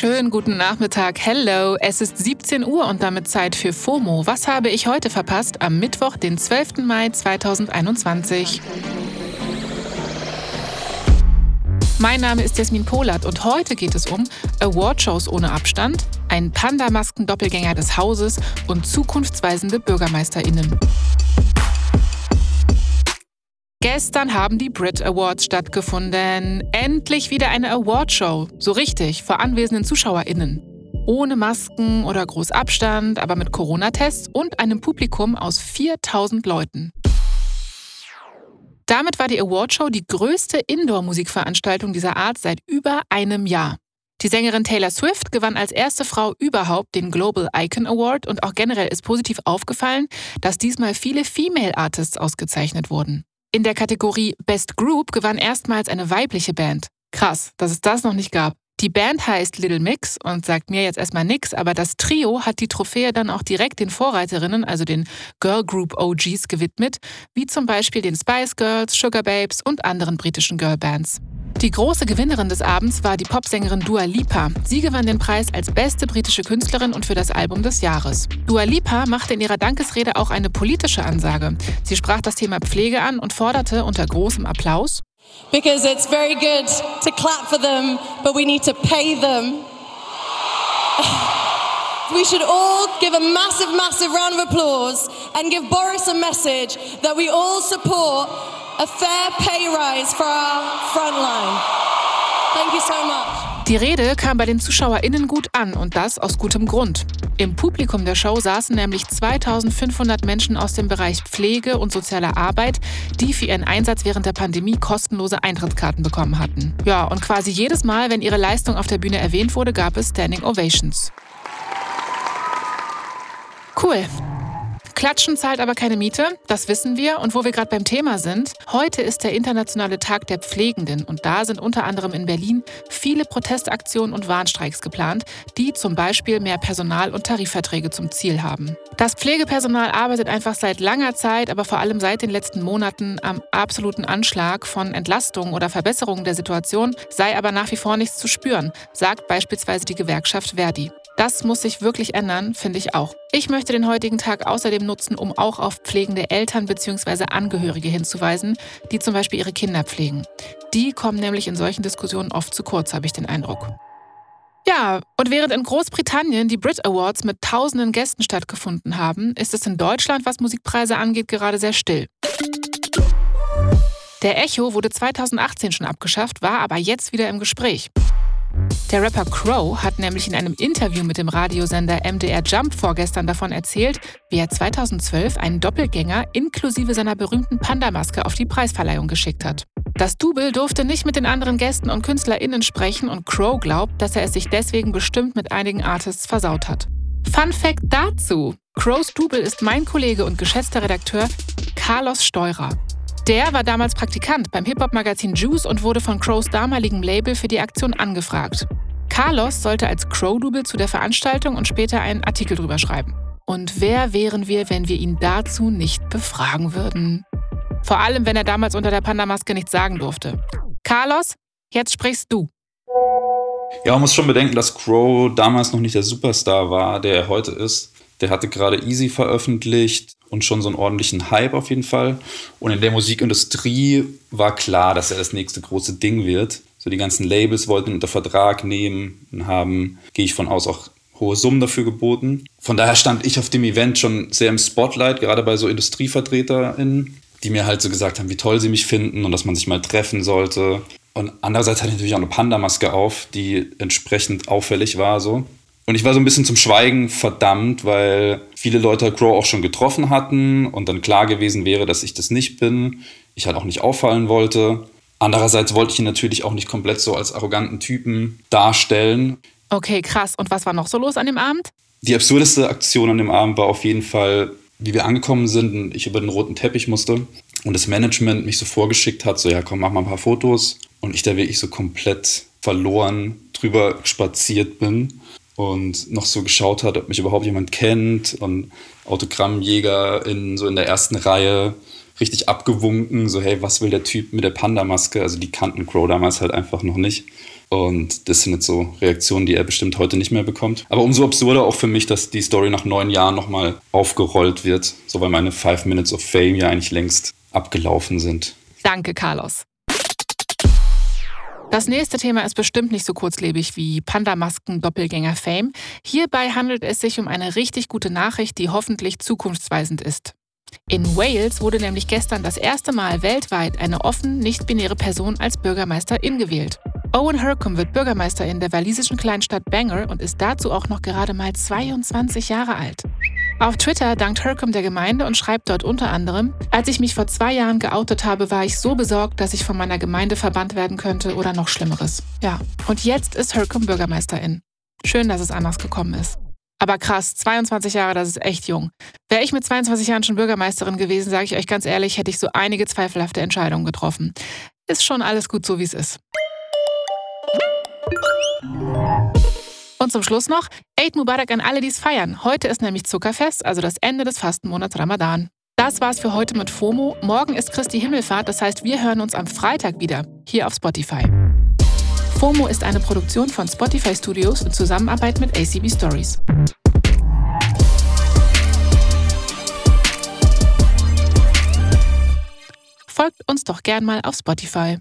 Schönen guten Nachmittag. Hello, es ist 17 Uhr und damit Zeit für FOMO. Was habe ich heute verpasst am Mittwoch, den 12. Mai 2021? Mein Name ist Jasmin Polat und heute geht es um Awardshows ohne Abstand, ein Panda-Masken-Doppelgänger des Hauses und zukunftsweisende BürgermeisterInnen. Gestern haben die Brit Awards stattgefunden. Endlich wieder eine Awardshow. So richtig, vor anwesenden ZuschauerInnen. Ohne Masken oder groß Abstand, aber mit Corona-Tests und einem Publikum aus 4000 Leuten. Damit war die Awardshow die größte Indoor-Musikveranstaltung dieser Art seit über einem Jahr. Die Sängerin Taylor Swift gewann als erste Frau überhaupt den Global Icon Award und auch generell ist positiv aufgefallen, dass diesmal viele Female Artists ausgezeichnet wurden. In der Kategorie Best Group gewann erstmals eine weibliche Band. Krass, dass es das noch nicht gab. Die Band heißt Little Mix und sagt mir jetzt erstmal nix, aber das Trio hat die Trophäe dann auch direkt den Vorreiterinnen, also den Girl Group OGs, gewidmet, wie zum Beispiel den Spice Girls, Sugar Babes und anderen britischen Girlbands. Die große Gewinnerin des Abends war die Popsängerin Dua Lipa. Sie gewann den Preis als beste britische Künstlerin und für das Album des Jahres. Dua Lipa machte in ihrer Dankesrede auch eine politische Ansage. Sie sprach das Thema Pflege an und forderte unter großem Applaus Because it's very good to clap for them, but we need to pay them. we should all give a massive, massive round of applause and give Boris a message that we all support a fair pay rise for our frontline. Thank you so much. Die Rede kam bei den ZuschauerInnen gut an und das aus gutem Grund. Im Publikum der Show saßen nämlich 2500 Menschen aus dem Bereich Pflege und sozialer Arbeit, die für ihren Einsatz während der Pandemie kostenlose Eintrittskarten bekommen hatten. Ja, und quasi jedes Mal, wenn ihre Leistung auf der Bühne erwähnt wurde, gab es Standing Ovations. Cool. Klatschen zahlt aber keine Miete, das wissen wir. Und wo wir gerade beim Thema sind, heute ist der Internationale Tag der Pflegenden und da sind unter anderem in Berlin viele Protestaktionen und Warnstreiks geplant, die zum Beispiel mehr Personal- und Tarifverträge zum Ziel haben. Das Pflegepersonal arbeitet einfach seit langer Zeit, aber vor allem seit den letzten Monaten am absoluten Anschlag von Entlastungen oder Verbesserungen der Situation, sei aber nach wie vor nichts zu spüren, sagt beispielsweise die Gewerkschaft Verdi. Das muss sich wirklich ändern, finde ich auch. Ich möchte den heutigen Tag außerdem nutzen, um auch auf pflegende Eltern bzw. Angehörige hinzuweisen, die zum Beispiel ihre Kinder pflegen. Die kommen nämlich in solchen Diskussionen oft zu kurz, habe ich den Eindruck. Ja, und während in Großbritannien die Brit Awards mit tausenden Gästen stattgefunden haben, ist es in Deutschland, was Musikpreise angeht, gerade sehr still. Der Echo wurde 2018 schon abgeschafft, war aber jetzt wieder im Gespräch. Der Rapper Crow hat nämlich in einem Interview mit dem Radiosender MDR Jump vorgestern davon erzählt, wie er 2012 einen Doppelgänger inklusive seiner berühmten Panda-Maske auf die Preisverleihung geschickt hat. Das Double durfte nicht mit den anderen Gästen und KünstlerInnen sprechen und Crow glaubt, dass er es sich deswegen bestimmt mit einigen Artists versaut hat. Fun Fact dazu: Crows Double ist mein Kollege und geschätzter Redakteur Carlos Steurer. Der war damals Praktikant beim Hip-Hop-Magazin Juice und wurde von Crows damaligem Label für die Aktion angefragt. Carlos sollte als Crow-Double zu der Veranstaltung und später einen Artikel drüber schreiben. Und wer wären wir, wenn wir ihn dazu nicht befragen würden? Vor allem, wenn er damals unter der Panda-Maske nichts sagen durfte. Carlos, jetzt sprichst du. Ja, man muss schon bedenken, dass Crow damals noch nicht der Superstar war, der er heute ist. Der hatte gerade Easy veröffentlicht und schon so einen ordentlichen Hype auf jeden Fall. Und in der Musikindustrie war klar, dass er das nächste große Ding wird. So die ganzen Labels wollten ihn unter Vertrag nehmen und haben, gehe ich von aus, auch hohe Summen dafür geboten. Von daher stand ich auf dem Event schon sehr im Spotlight, gerade bei so IndustrievertreterInnen, die mir halt so gesagt haben, wie toll sie mich finden und dass man sich mal treffen sollte. Und andererseits hatte ich natürlich auch eine Panda-Maske auf, die entsprechend auffällig war so. Und ich war so ein bisschen zum Schweigen verdammt, weil viele Leute Crow auch schon getroffen hatten und dann klar gewesen wäre, dass ich das nicht bin. Ich halt auch nicht auffallen wollte. Andererseits wollte ich ihn natürlich auch nicht komplett so als arroganten Typen darstellen. Okay, krass. Und was war noch so los an dem Abend? Die absurdeste Aktion an dem Abend war auf jeden Fall, wie wir angekommen sind und ich über den roten Teppich musste und das Management mich so vorgeschickt hat, so ja komm, mach mal ein paar Fotos und ich da wirklich so komplett verloren drüber spaziert bin und noch so geschaut hat, ob mich überhaupt jemand kennt und Autogrammjäger in, so in der ersten Reihe richtig abgewunken, so hey, was will der Typ mit der Panda-Maske? Also die kannten Crow damals halt einfach noch nicht. Und das sind jetzt so Reaktionen, die er bestimmt heute nicht mehr bekommt. Aber umso absurder auch für mich, dass die Story nach neun Jahren nochmal aufgerollt wird, so weil meine Five Minutes of Fame ja eigentlich längst abgelaufen sind. Danke, Carlos. Das nächste Thema ist bestimmt nicht so kurzlebig wie Panda-Masken Doppelgänger Fame. Hierbei handelt es sich um eine richtig gute Nachricht, die hoffentlich zukunftsweisend ist. In Wales wurde nämlich gestern das erste Mal weltweit eine offen nicht-binäre Person als Bürgermeisterin gewählt. Owen Hercombe wird Bürgermeisterin der walisischen Kleinstadt Bangor und ist dazu auch noch gerade mal 22 Jahre alt. Auf Twitter dankt Hercombe der Gemeinde und schreibt dort unter anderem, als ich mich vor zwei Jahren geoutet habe, war ich so besorgt, dass ich von meiner Gemeinde verbannt werden könnte oder noch Schlimmeres. Ja, und jetzt ist Hercombe Bürgermeisterin. Schön, dass es anders gekommen ist. Aber krass, 22 Jahre, das ist echt jung. Wäre ich mit 22 Jahren schon Bürgermeisterin gewesen, sage ich euch ganz ehrlich, hätte ich so einige zweifelhafte Entscheidungen getroffen. Ist schon alles gut so, wie es ist. Und zum Schluss noch, Eid Mubarak an alle, die es feiern. Heute ist nämlich Zuckerfest, also das Ende des Fastenmonats Ramadan. Das war's für heute mit FOMO. Morgen ist Christi Himmelfahrt, das heißt, wir hören uns am Freitag wieder, hier auf Spotify. FOMO ist eine Produktion von Spotify Studios in Zusammenarbeit mit ACB Stories. Folgt uns doch gern mal auf Spotify.